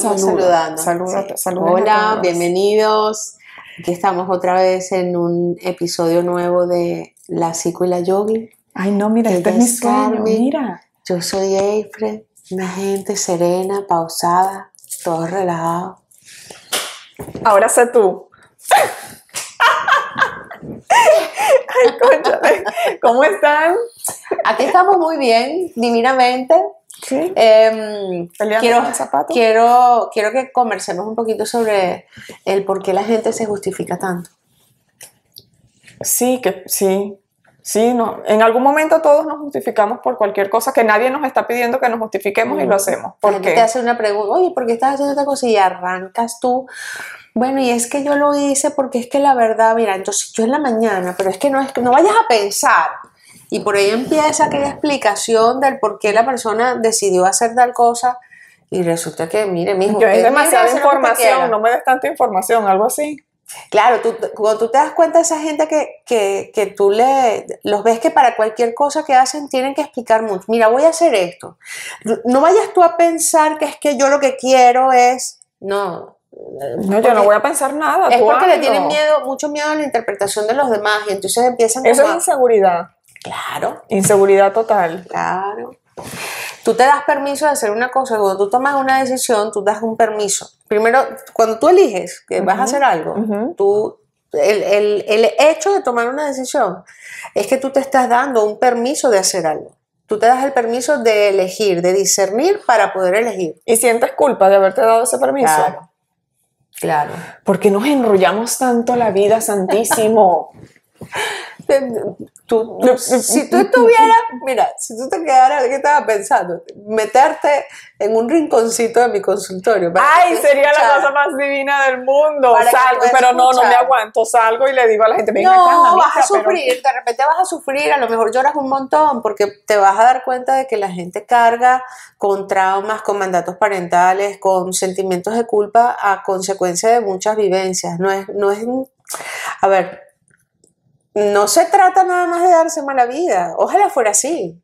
saludando. Sí. salúdame Hola, bienvenidos. Aquí estamos otra vez en un episodio nuevo de La Psico y la Yogi. Ay, no, mira, este es mi sueño, mira. Yo soy Eifre, una gente serena, pausada, todo relajado. Ahora sé tú. Ay, cónchale. ¿Cómo están? Aquí estamos muy bien, divinamente. Sí. Em, quiero, quiero, quiero que conversemos un poquito sobre el por qué la gente se justifica tanto. Sí, que sí. Sí, no. En algún momento todos nos justificamos por cualquier cosa que nadie nos está pidiendo que nos justifiquemos y lo hacemos. La ¿Por qué? te hace una pregunta, oye, ¿por qué estás haciendo esta cosa? Y arrancas tú. Bueno, y es que yo lo hice porque es que la verdad, mira, entonces yo en la mañana, pero es que no es que no vayas a pensar. Y por ahí empieza aquella explicación del por qué la persona decidió hacer tal cosa. Y resulta que, mire, mijo, es demasiada información, no me des tanta información, algo así. Claro, tú, cuando tú te das cuenta de esa gente que, que, que tú le, los ves que para cualquier cosa que hacen tienen que explicar mucho. Mira, voy a hacer esto. No vayas tú a pensar que es que yo lo que quiero es, no. No, yo no voy a pensar nada. Es porque le tienen miedo, mucho miedo a la interpretación de los demás y entonces empiezan Eso es como inseguridad. Claro, Inseguridad total. claro. Tú te das permiso de hacer una cosa, cuando tú tomas una decisión, tú das un permiso. Primero, cuando tú eliges que vas a hacer algo, tú, el, el- el hecho de tomar una decisión es que tú te estás dando un permiso de hacer algo. Tú te das el permiso de elegir, de discernir para poder elegir. Y sientes culpa de haberte dado ese permiso. Claro. Claro. ¿Por qué nos enrollamos tanto la vida, santísimo? Tú, tú- si tú estuvieras, mira, si tú te quedaras, ¿qué estaba pensando? Meterte en un rinconcito de mi consultorio. Ay, sería la cosa más divina del mundo. Salgo, pero no, no me aguanto. Salgo y le digo a la gente, venga No, acá, mamita, vas a pero- sufrir, de repente vas a sufrir, a lo mejor lloras un montón porque te vas a dar cuenta de que la gente carga con traumas, con mandatos parentales, con sentimientos de culpa a consecuencia de muchas vivencias. No es, no es, a ver, no se trata nada más de darse mala vida, ojalá fuera así.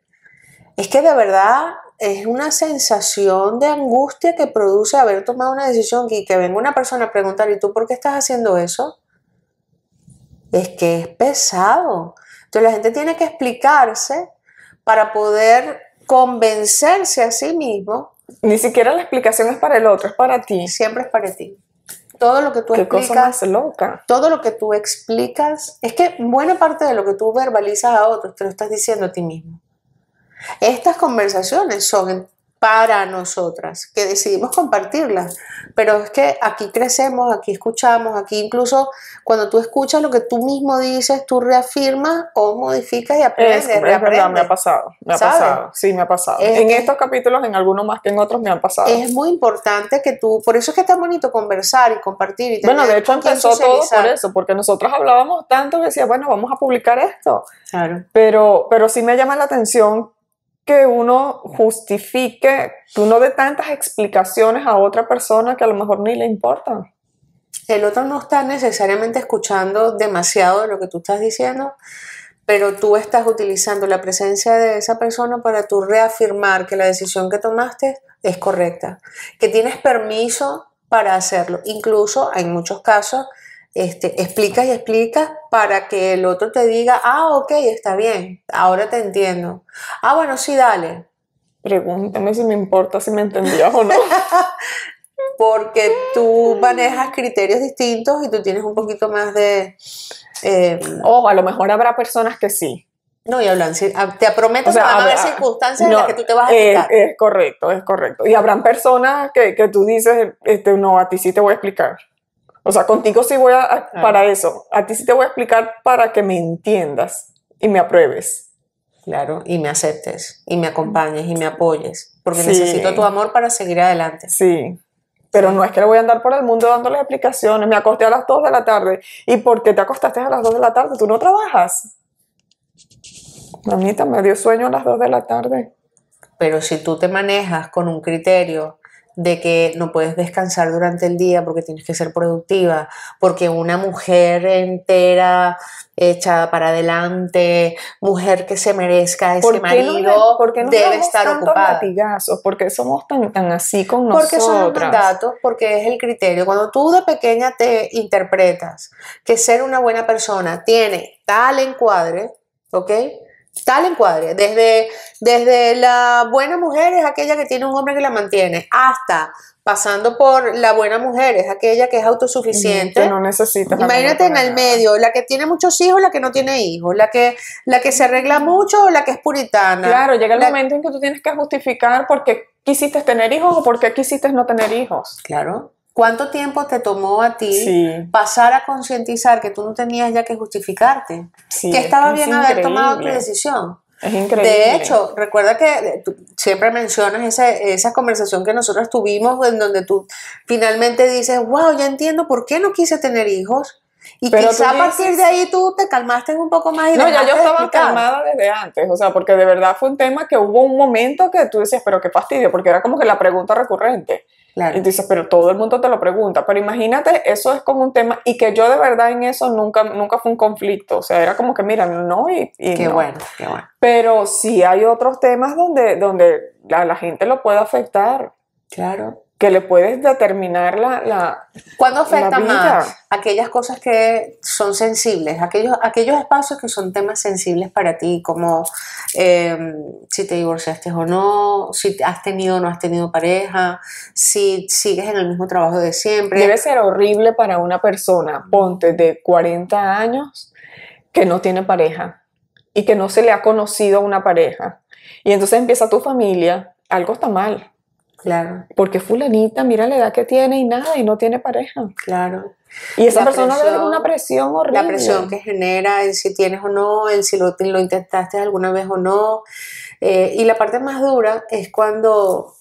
Es que de verdad es una sensación de angustia que produce haber tomado una decisión y que venga una persona a preguntar, ¿y tú por qué estás haciendo eso? es que es pesado. Entonces la gente tiene que explicarse para poder convencerse a sí mismo, Ni siquiera la explicación es para el otro, es para ti. siempre es para ti. Todo lo que tú Qué cosa explicas, más loca. todo lo que tú explicas, es que buena parte de lo que tú verbalizas a otros te lo estás diciendo a ti mismo. Estas conversaciones son para nosotras, que decidimos compartirlas, pero es que aquí crecemos, aquí escuchamos, aquí incluso cuando tú escuchas lo que tú mismo dices, tú reafirmas o modificas y Es, aprendes, es verdad, me ha reaprendes. pasado. Me ha ¿Sabes? pasado. Sí, me ha pasado. Es en estos capítulos, en algunos más que en otros, me han pasado. Es muy importante que tú, por eso es que es tan bonito conversar y compartir. Y bueno, de hecho empezó todo por eso, porque nosotros hablábamos tanto que decía, bueno, vamos a publicar esto. Claro. Pero, pero sí me llama la atención que uno justifique, que uno dé tantas explicaciones a otra persona que a lo mejor ni le importan. El otro no está necesariamente escuchando demasiado de lo que tú estás diciendo, pero tú estás utilizando la presencia de esa persona para tú reafirmar que la decisión que tomaste es correcta, que tienes permiso para hacerlo. Incluso en muchos casos este, explicas y explicas para que el otro te diga, ah, ok, está bien, ahora te entiendo. Ah, bueno, sí, dale. Pregúntame si me importa si me entendías o no. porque tú manejas criterios distintos y tú tienes un poquito más de... eh, Ojo, a lo mejor habrá personas que sí. no, y hablan, ah, te prometo O sea, que van a haber circunstancias en las que tú te vas a es, explicar. es correcto, es correcto. Y habrán personas que, que tú dices, este, no, a ti sí te voy a explicar. O sea, contigo sí voy a, a- Claro. para eso. A ti sí te voy a explicar para que me entiendas y me apruebes. Claro, y me aceptes, y me acompañes, y me apoyes, porque Sí. necesito tu amor para seguir adelante. Sí. Pero no es que le voy a andar por el mundo dándoles explicaciones. Me acosté a las 2 de la tarde. ¿Y por qué te acostaste a las 2 de la tarde? ¿Tú no trabajas? Mamita, me dio sueño a las 2 de la tarde. Pero si tú te manejas con un criterio de que no puedes descansar durante el día porque tienes que ser productiva, porque una mujer entera echada para adelante, mujer que se merezca ese ¿Por qué marido, no, ¿por qué no debe damos estar tantos ocupada. latigazos? ¿Por qué somos tan, tan así con Porque son los nosotras? mandatos, porque es el criterio. Cuando tú de pequeña te interpretas que ser una buena persona tiene tal encuadre, ¿ok? Tal encuadre. Desde, desde la buena mujer es aquella que tiene un hombre que la mantiene, hasta pasando por la buena mujer es aquella que es autosuficiente. Que no necesitas. Imagínate en el medio, la que tiene muchos hijos, la que no tiene hijos, la que, la que se arregla mucho o la que es puritana. Claro, llega el La- momento en que tú tienes que justificar por qué quisiste tener hijos o por qué quisiste no tener hijos. Claro. ¿Cuánto tiempo te tomó a ti Sí, pasar a concientizar que tú no tenías ya que justificarte? sí. que es estaba es bien haber tomado tu increíble. decisión. Es increíble. De hecho, recuerda que eh, tú siempre mencionas ese- esa conversación que nosotros tuvimos en donde tú finalmente dices, wow, ya entiendo por qué no quise tener hijos. Y Pero quizá a partir dices- de ahí tú te calmaste un poco más y No, ya yo estaba explicar. calmada desde antes, o sea, porque de verdad fue un tema que hubo un momento que tú decías, pero qué fastidio, porque era como que la pregunta recurrente. Claro. Y dices, pero todo el mundo te lo pregunta. Pero imagínate, eso es como un tema, y que yo de verdad en eso nunca, nunca fue un conflicto. O sea, era como que, mira, no y, y Qué no. bueno, qué bueno. Pero sí hay otros temas donde, donde la, la gente lo puede afectar, Claro. Que le puedes determinar la... la ¿Cuándo afecta vida. más aquellas cosas que son sensibles, aquellos, aquellos espacios que son temas sensibles para ti, como eh, si te divorciaste o no, si has tenido o no has tenido pareja, si sigues en el mismo trabajo de siempre? Debe ser horrible para una persona, ponte de 40 años, que no tiene pareja y que no se le ha conocido a una pareja. Y entonces empieza tu familia, algo está mal. Claro, Porque fulanita, mira la edad que tiene y nada, y no tiene pareja. claro. Y esa La persona debe presión- una presión horrible. La presión que genera el si tienes o no, el si lo, lo intentaste alguna vez o no. Eh, y la parte más dura es cuando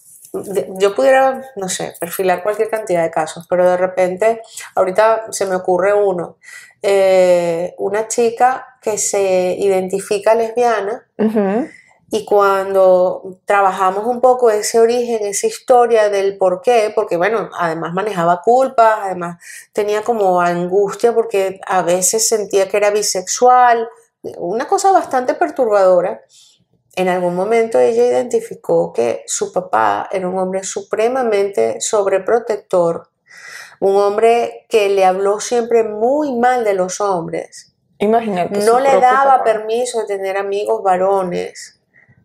yo pudiera, no sé, perfilar cualquier cantidad de casos, pero de repente, ahorita se me ocurre uno, eh, una chica que se identifica lesbiana Ujú. Y cuando trabajamos un poco ese origen, esa historia del por qué, porque bueno, además manejaba culpas, además tenía como angustia porque a veces sentía que era bisexual, una cosa bastante perturbadora. En algún momento ella identificó que su papá era un hombre supremamente sobreprotector, un hombre que le habló siempre muy mal de los hombres, Imagínate. no le daba papá. permiso de tener amigos varones.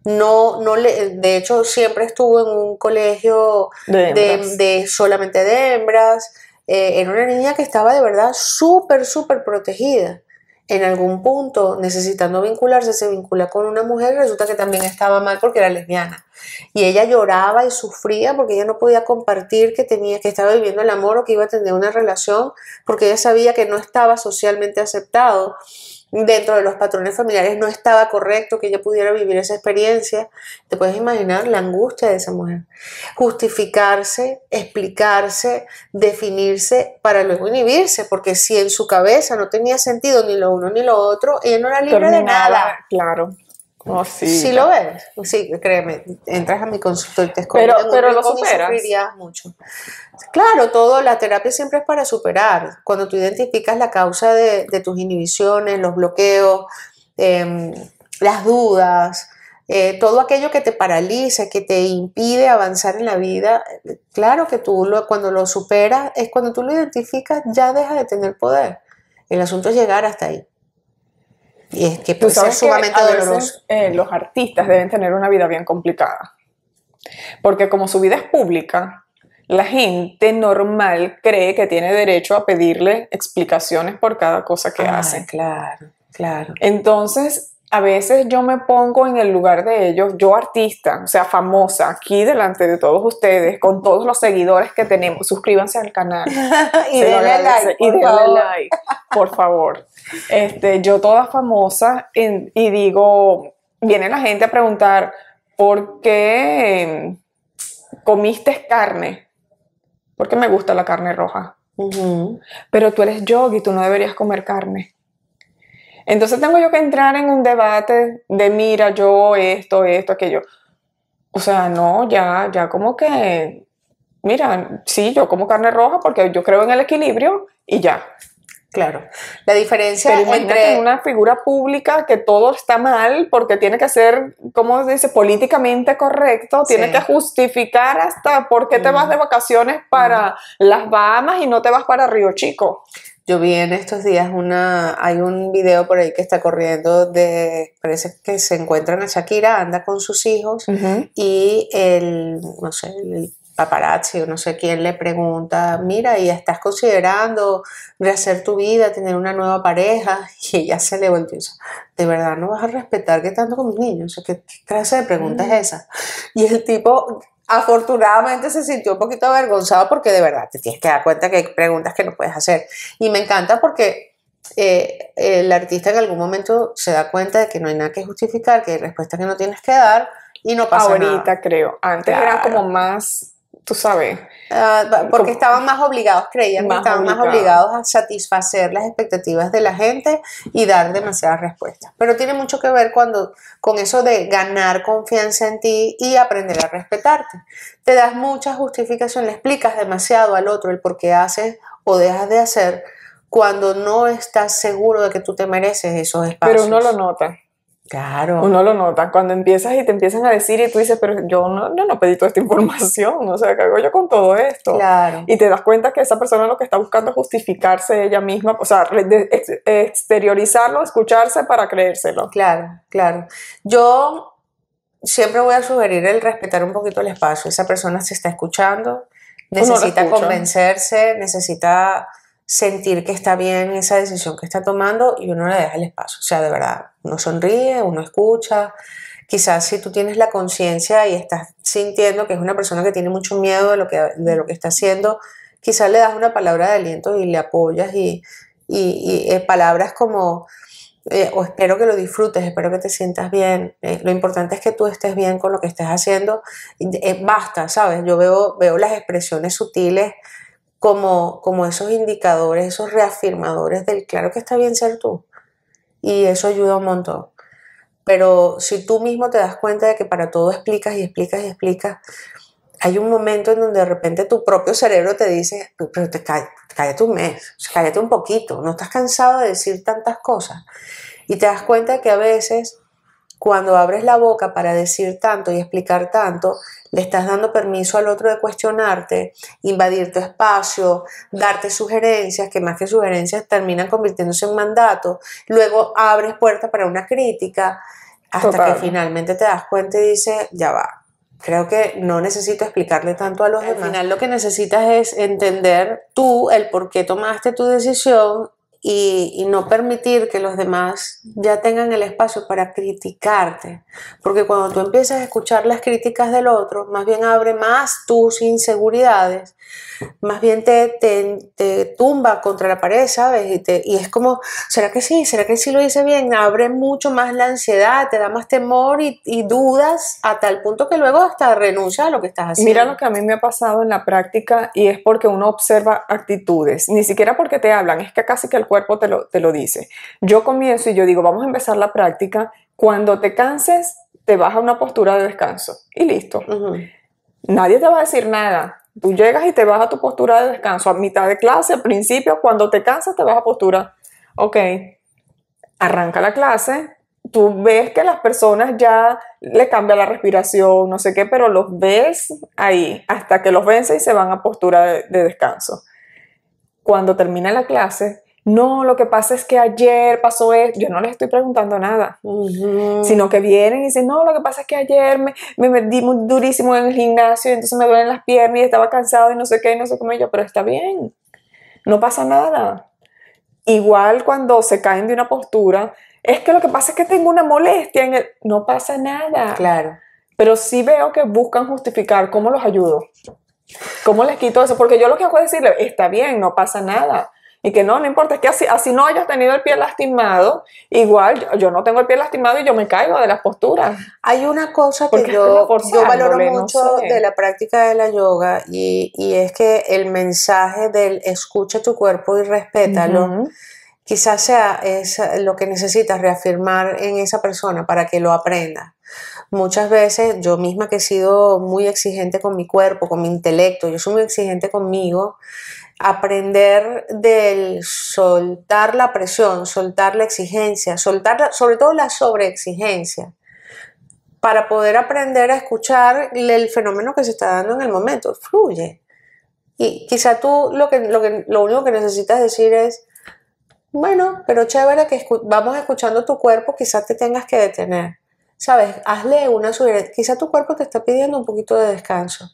No, no le, de hecho, siempre estuvo en un colegio De de, hembras. de solamente de hembras. Eh, era una niña que estaba de verdad súper, súper protegida. En algún punto, necesitando vincularse, se vincula con una mujer y resulta que también estaba mal porque era lesbiana. Y ella lloraba y sufría porque ella no podía compartir que tenía, que estaba viviendo el amor o que iba a tener una relación porque ella sabía que no estaba socialmente aceptado dentro de los patrones familiares, no estaba correcto que ella pudiera vivir esa experiencia. Te puedes imaginar la angustia de esa mujer. Justificarse, explicarse, definirse para luego inhibirse, porque si en su cabeza no tenía sentido ni lo uno ni lo otro, ella no era libre de nada. Claro. Oh, sí. Si lo ves, sí, créeme, entras a mi consultorio y te escondes Pero- pero lo superas. mucho. Claro, todo, la terapia siempre es para superar. Cuando tú identificas la causa de, de tus inhibiciones, los bloqueos, em, las dudas, eh, todo aquello que te paraliza, que te impide avanzar en la vida, claro que tú lo- cuando lo superas, es cuando tú lo identificas, ya deja de tener poder. El asunto es llegar hasta ahí. Y es que puede ser sumamente doloroso. eh, los artistas deben tener una vida bien complicada. Porque como su vida es pública, la gente normal cree que tiene derecho a pedirle explicaciones por cada cosa que Ah, hacen. Claro, claro. Entonces, a veces yo me pongo en el lugar de ellos, yo artista, o sea, famosa, aquí delante de todos ustedes, con todos los seguidores que tenemos, suscríbanse al canal. y denle like, y por denle favor. like, por favor. Este, yo toda famosa en- y digo, viene la gente a preguntar, ¿por qué comiste carne? Porque me gusta la carne roja. Pero tú eres yogi, tú no deberías comer carne. Entonces tengo yo que entrar en un debate de, mira, yo esto, esto, aquello. O sea, no, ya, ya como que mira, sí, yo como carne roja porque yo creo en el equilibrio y ya. Claro. La diferencia Pero entre una figura pública que todo está mal porque tiene que ser, ¿cómo se dice?, políticamente correcto, tiene Sí. que justificar hasta por qué te Mm. vas de vacaciones para las Bahamas y no te vas para Río Chico. Yo vi en estos días una, hay un video por ahí que está corriendo de, parece que se encuentran a Shakira, anda con sus hijos y el, no sé, el paparazzi o no sé quién le pregunta, mira, ¿y estás considerando rehacer tu vida, tener una nueva pareja? Y ella se le volteó y dice, ¿de verdad no vas a respetar que tanto con mis niños? O sea, ¿qué, qué clase de pregunta es esa? Y el tipo afortunadamente se sintió un poquito avergonzado porque de verdad te tienes que dar cuenta que hay preguntas que no puedes hacer. Y me encanta porque eh, el artista en algún momento se da cuenta de que no hay nada que justificar, que hay respuestas que no tienes que dar y no pasa Ahorita nada. creo. Antes Claro. eran como más, tú sabes. Ah, porque Como- estaban más obligados, creían que estaban más obligados. a satisfacer las expectativas de la gente y dar demasiadas respuestas. Pero tiene mucho que ver cuando, con eso de ganar confianza en ti y aprender a respetarte. Te das mucha justificación, le explicas demasiado al otro el por qué haces o dejas de hacer cuando no estás seguro de que tú te mereces esos espacios. Pero uno lo nota. Claro. Uno lo nota. Cuando empiezas y te empiezan a decir y tú dices, pero yo no, yo no pedí toda esta información. O sea, ¿qué hago yo con todo esto? Claro. Y te das cuenta que esa persona lo que está buscando es justificarse ella misma, o sea, exteriorizarlo, escucharse para creérselo. Claro, claro. Yo siempre voy a sugerir el respetar un poquito el espacio. Esa persona se está escuchando, necesita escucha. convencerse, necesita sentir que está bien esa decisión que está tomando y uno le deja el espacio. O sea, de verdad, uno sonríe, uno escucha. Quizás si tú tienes la conciencia y estás sintiendo que es una persona que tiene mucho miedo de lo que, de lo que está haciendo, quizás le das una palabra de aliento y le apoyas y, y- eh, palabras como, eh, o espero que lo disfrutes, espero que te sientas bien. Eh, lo importante es que tú estés bien con lo que estés haciendo. Basta, ¿sabes? Yo veo, veo las expresiones sutiles como, como esos indicadores, esos reafirmadores del claro que está bien ser tú. Y eso ayuda un montón. Pero si tú mismo te das cuenta de que para todo explicas y explicas y explicas, hay un momento en donde de repente tu propio cerebro te dice, pero te cállate un mes, cállate un poquito, no estás cansado de decir tantas cosas. Y te das cuenta que a veces cuando abres la boca para decir tanto y explicar tanto, le estás dando permiso al otro de cuestionarte, invadir tu espacio, darte sugerencias, que más que sugerencias terminan convirtiéndose en mandato. Luego abres puerta para una crítica hasta Total. que finalmente te das cuenta y dices, ya va. Creo que no necesito explicarle tanto a los demás. Al final lo que necesitas es entender tú el por qué tomaste tu decisión y, y no permitir que los demás ya tengan el espacio para criticarte. Porque cuando tú empiezas a escuchar las críticas del otro, más bien abre más tus inseguridades, más bien te, te, te tumba contra la pared, ¿sabes? Y, te, y es como, ¿será que sí? ¿Será que sí lo hice bien? Abre mucho más la ansiedad, te da más temor y, y dudas a tal punto que luego hasta renuncia a lo que estás haciendo. Mira lo que a mí me ha pasado en la práctica y es porque uno observa actitudes, ni siquiera porque te hablan, es que casi que el cuerpo te lo, te lo dice. Yo comienzo y yo digo, vamos a empezar la práctica, cuando te canses, te vas a una postura de descanso y listo. Nadie te va a decir nada. Tú llegas y te vas a tu postura de descanso a mitad de clase, al principio, cuando te cansas te vas a postura. Ok, arranca la clase, tú ves que las personas ya le cambia la respiración, no sé qué, pero los ves ahí hasta que los vence y se van a postura de, de descanso. Cuando termina la clase, no, lo que pasa es que ayer pasó esto, yo no les estoy preguntando nada sino que vienen y dicen, no, lo que pasa es que ayer me, me metí muy durísimo en el gimnasio y entonces me duelen las piernas y estaba cansado y no sé qué, y no sé cómo, y yo, pero está bien, no pasa nada. Igual cuando se caen de una postura, es que lo que pasa es que tengo una molestia en el... No pasa nada. Claro. Pero sí veo que buscan justificar cómo los ayudo. ¿Cómo les quito eso? Porque yo lo que hago es decirle, está bien, no pasa nada. Y que no, no importa, es que así, así no hayas tenido el pie lastimado, igual yo, yo no tengo el pie lastimado y yo me caigo de las posturas. Hay una cosa que yo, yo valoro forzándole, no mucho sé. de la práctica de la yoga y, y es que el mensaje del escucha tu cuerpo y respétalo, Ujú. quizás sea es lo que necesitas reafirmar en esa persona para que lo aprenda. Muchas veces yo misma que he sido muy exigente con mi cuerpo, con mi intelecto, yo soy muy exigente conmigo, aprender del soltar la presión, soltar la exigencia, soltar sobre todo la sobreexigencia, para poder aprender a escuchar el fenómeno que se está dando en el momento. Fluye. Y quizá tú lo, que, lo, lo único que necesitas decir es, bueno, pero chévere que vamos escuchando tu cuerpo, quizás te tengas que detener. ¿Sabes? Hazle una sugerencia. Quizá tu cuerpo te está pidiendo un poquito de descanso.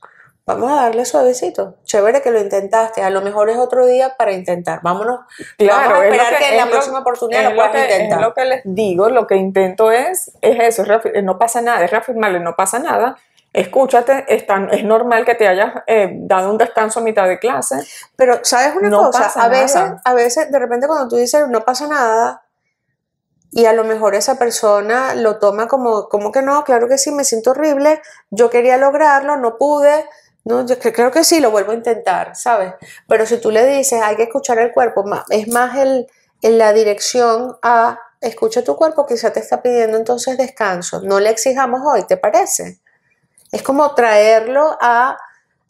Vamos a darle suavecito. Chévere que lo intentaste. A lo mejor es otro día para intentar. Vámonos. Claro, vamos a esperar que, que, en la próxima oportunidad lo puedas intentar. Es lo que les digo, lo que intento es, es eso, es no pasa nada, es reafirmarle, no pasa nada escúchate, es, es normal que te hayas eh, dado un descanso a mitad de clase. Pero, ¿sabes una cosa? A veces, a veces, de repente cuando tú dices no pasa nada, y a lo mejor esa persona lo toma como, como que no, claro que sí, me siento horrible, yo quería lograrlo, no pude, no, yo creo que sí, lo vuelvo a intentar, ¿sabes? Pero si tú le dices, hay que escuchar el cuerpo, es más el, en la dirección a escucha tu cuerpo, quizá te está pidiendo entonces descanso, no le exijamos hoy, ¿te parece? Es como traerlo a,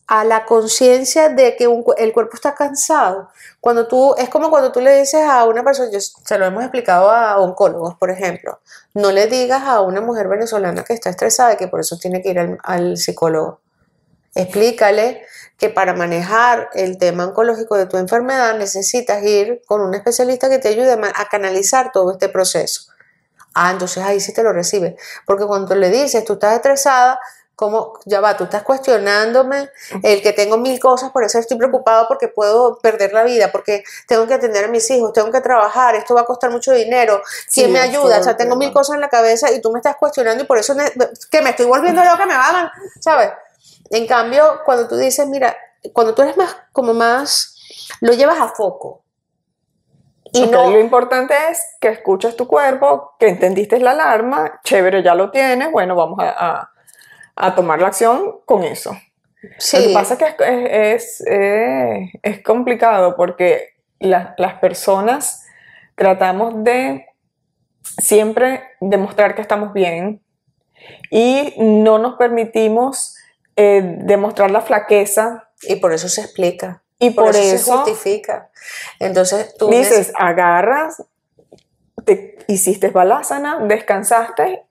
la conciencia de que el cuerpo está cansado. Cuando tú, es como cuando tú le dices a una persona, yo, se lo hemos explicado a oncólogos, por ejemplo, no le digas a una mujer venezolana que está estresada y que por eso tiene que ir al psicólogo. Explícale que para manejar el tema oncológico de tu enfermedad necesitas ir con un especialista que te ayude a canalizar todo este proceso. Ah, entonces ahí sí te lo recibe. Porque cuando le dices, tú estás estresada, ¿Cómo? Ya va, tú estás cuestionándome el que tengo mil cosas, por eso estoy preocupado porque puedo perder la vida, porque tengo que atender a mis hijos, tengo que trabajar, esto va a costar mucho dinero, ¿quién me ayuda? O sea, tengo mil cosas en la cabeza y tú me estás cuestionando y por eso que me estoy volviendo loca, me van, ¿sabes? En cambio, cuando tú dices, mira, cuando tú eres más, como más, lo llevas a foco. Y no, lo importante es que escuches tu cuerpo, que entendiste la alarma, chévere, ya lo tienes, bueno, vamos a a tomar la acción con eso. Sí. Lo que pasa es que es, es, es complicado porque las personas tratamos de siempre demostrar que estamos bien y no nos permitimos eh, demostrar la flaqueza. Y por eso se explica. Y por, eso, se justifica. Entonces tú dices, agarras, te hiciste balásana, descansaste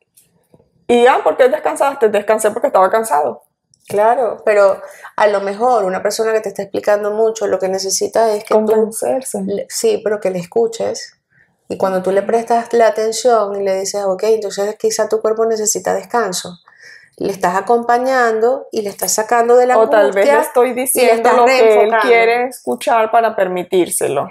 y ya, ¿por qué descansaste? Descansé porque estaba cansado. Claro, pero a lo mejor una persona que te está explicando mucho lo que necesita es que Convencerse. sí, pero que le escuches. Y cuando tú le prestas la atención y le dices, ok, entonces quizá tu cuerpo necesita descanso, le estás acompañando y le estás sacando de la O tal vez le estoy diciendo lo que él quiere escuchar para permitírselo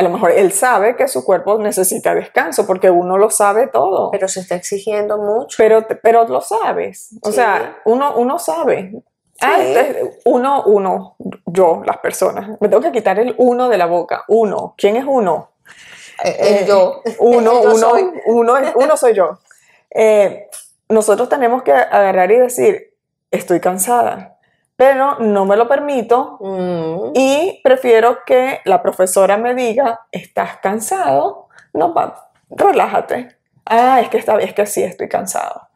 a lo mejor él sabe que su cuerpo necesita descanso porque uno lo sabe todo. Pero se está exigiendo mucho. Pero, pero lo sabes. O sea, uno, uno sabe. Ah, uno, uno, yo, las personas. Me tengo que quitar el uno de la boca. Uno. ¿Quién es uno? Eh, eh, yo. Uno, uno, soy. uno, uno soy yo. Eh, nosotros tenemos que agarrar y decir, estoy cansada pero no me lo permito mm. y prefiero que la profesora me diga, estás cansado, no, relájate. Ah, es que, está, es que sí, estoy cansado.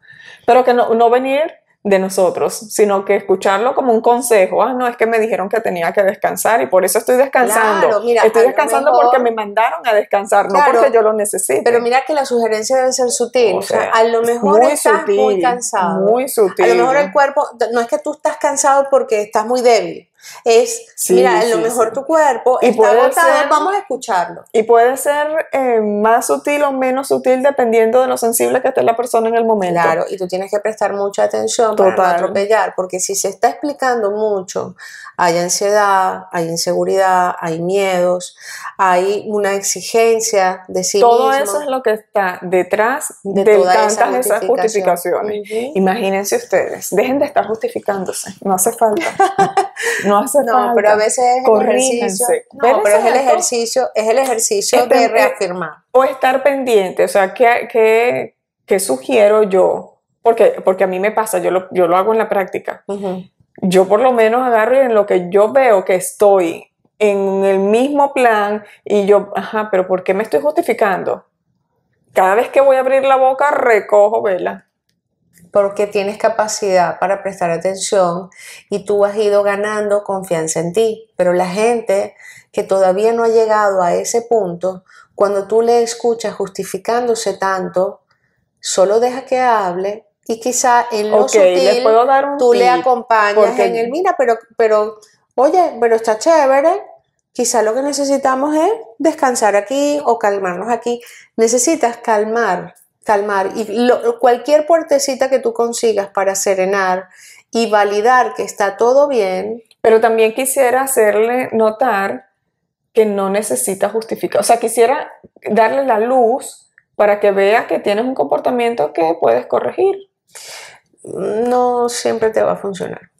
Pero que no, no venir de nosotros, sino que escucharlo como un consejo. Ah, no, es que me dijeron que tenía que descansar y por eso estoy descansando. estoy descansando porque me mandaron a descansar, no porque yo lo necesite. Pero mira que la sugerencia debe ser sutil. O sea, a lo mejor estás muy cansado. Muy sutil. A lo mejor el cuerpo, no es que tú estás cansado porque estás muy débil es, mira, a lo mejor tu cuerpo y está agotado, vamos a escucharlo. Y puede ser eh, más sutil o menos sutil dependiendo de lo sensible que esté la persona en el momento. Claro, y tú tienes que prestar mucha atención para no atropellar, porque si se está explicando mucho, hay ansiedad, hay inseguridad, hay miedos, hay una exigencia de sí Todo eso es lo que está detrás de, tantas esas justificaciones. Imagínense ustedes, dejen de estar justificándose, no hace falta. No hace no, pero a veces es el ejercicio. No, pero es el ejercicio, es el ejercicio de reafirmar. O estar pendiente, o sea, ¿qué, qué, sugiero yo? Porque, porque a mí me pasa, yo lo, yo lo hago en la práctica. Yo por lo menos agarro y en lo que yo veo que estoy en el mismo plan y yo, ajá, pero ¿por qué me estoy justificando? Cada vez que voy a abrir la boca, recojo vela. Porque tienes capacidad para prestar atención y tú has ido ganando confianza en ti. Pero la gente que todavía no ha llegado a ese punto, cuando tú le escuchas justificándose tanto, solo deja que hable y quizá en lo sutil tú le acompañas en el mira, pero, pero, oye, pero está chévere, quizá lo que necesitamos es descansar aquí o calmarnos aquí. Necesitas calmar, calmar y cualquier puertecita que tú consigas para serenar y validar que está todo bien. Pero también quisiera hacerle notar que no necesita justificar, o sea, quisiera darle la luz para que vea que tienes un comportamiento que puedes corregir. No siempre te va a funcionar.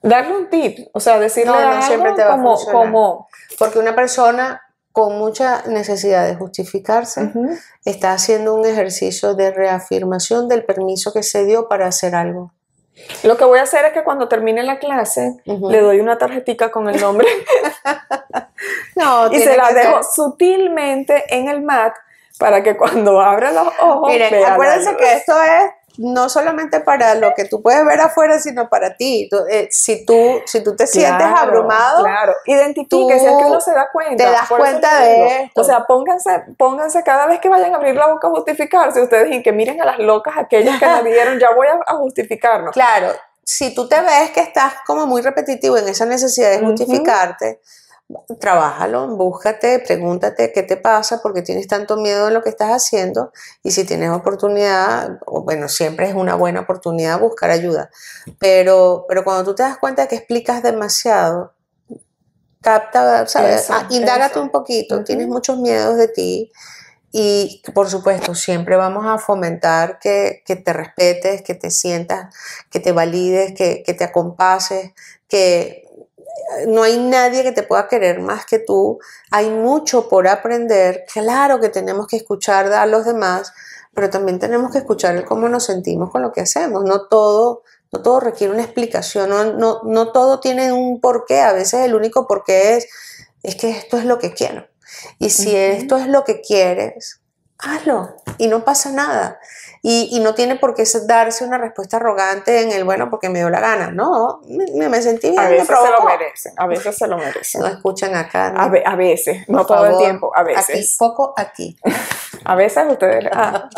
Darle un tip, o sea, decirle no, siempre te va como, a funcionar. como... Porque una persona con mucha necesidad de justificarse está haciendo un ejercicio de reafirmación del permiso que se dio para hacer algo. Lo que voy a hacer es que cuando termine la clase le doy una tarjetita con el nombre no, y se la dejo sutilmente en el mat para que cuando abra los ojos. Miren, acuérdense que esto es no solamente para lo que tú puedes ver afuera, sino para ti. Eh, si, tú, si tú te sientes abrumado, claro. identifique, si es que uno se da cuenta. Te das cuenta de esto. O sea, pónganse, pónganse cada vez que vayan a abrir la boca a justificarse, ustedes y que miren a las locas aquellas que me dieron, ya voy a, justificarnos. Claro, si tú te ves que estás como muy repetitivo en esa necesidad de justificarte, trabájalo, búscate, pregúntate qué te pasa, porque tienes tanto miedo en lo que estás haciendo y si tienes oportunidad, bueno, siempre es una buena oportunidad buscar ayuda, pero, pero cuando tú te das cuenta que explicas demasiado, capta, ¿sabes? Ah, indágate un poquito, tienes muchos miedos de ti y por supuesto siempre vamos a fomentar que, te respetes, que te sientas, que te valides, que, que te acompases, que no hay nadie que te pueda querer más que tú, hay mucho por aprender, claro que tenemos que escuchar a los demás, pero también tenemos que escuchar el cómo nos sentimos con lo que hacemos, no todo, no todo requiere una explicación, no, no, todo tiene un porqué, a veces el único porqué es, es que esto es lo que quiero. Y si esto es lo que quieres, hazlo y no pasa nada. Y, no tiene por qué darse una respuesta arrogante en el bueno porque me dio la gana. No, me, sentí bien. A veces se lo merecen, a veces se lo merecen. No escuchan acá. A, veces, no todo el tiempo, a veces. Aquí, poco aquí. a veces ustedes. Ah.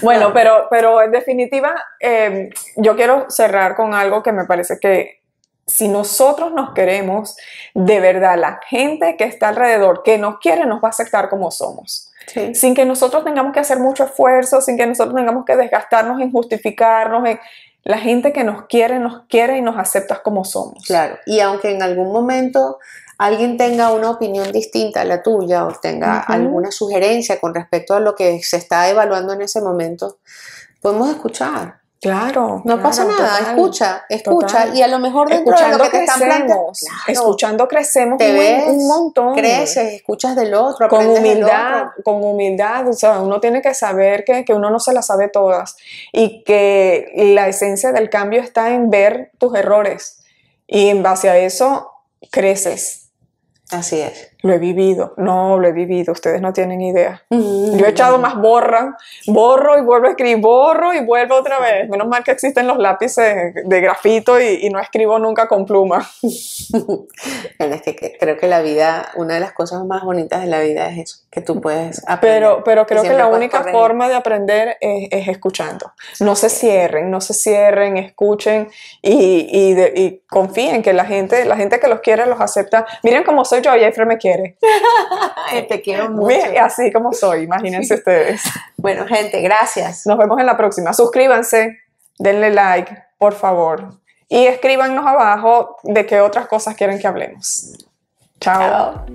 Bueno, pero, pero en definitiva, em, yo quiero cerrar con algo que me parece que si nosotros nos queremos, de verdad, la gente que está alrededor, que nos quiere, nos va a aceptar como somos sin que nosotros tengamos que hacer mucho esfuerzo, sin que nosotros tengamos que desgastarnos en justificarnos, en, la gente que nos quiere, nos quiere y nos acepta como somos. Claro, y aunque en algún momento alguien tenga una opinión distinta a la tuya o tenga alguna sugerencia con respecto a lo que se está evaluando en ese momento, podemos escuchar. Claro. No pasa nada, escucha, escucha. Y a lo mejor dentro de lo que te están planteando. escuchando crecemos un, montón. Creces, escuchas del otro, con humildad, con humildad. O sea, uno tiene que saber que, que uno no se las sabe todas y que la esencia del cambio está en ver tus errores. Y en base a eso creces. Así es. Lo he vivido, no lo he vivido, ustedes no tienen idea. Yo he echado más borra, borro y vuelvo a escribir, borro y vuelvo otra vez. Menos mal que existen los lápices de grafito y, no escribo nunca con pluma. es que creo que la vida, una de las cosas más bonitas de la vida es eso, que tú puedes aprender. Pero, pero creo que la única forma de aprender es, escuchando. No se cierren, no se cierren, escuchen y, y, confíen que la gente, la gente que los quiere los acepta. Miren cómo soy yo, Jeffrey me quiere. Te quiero mucho. Así como soy, imagínense ustedes. Bueno, gente, gracias. Nos vemos en la próxima. Suscríbanse, denle like, por favor. Y escríbanos abajo de qué otras cosas quieren que hablemos. Chao.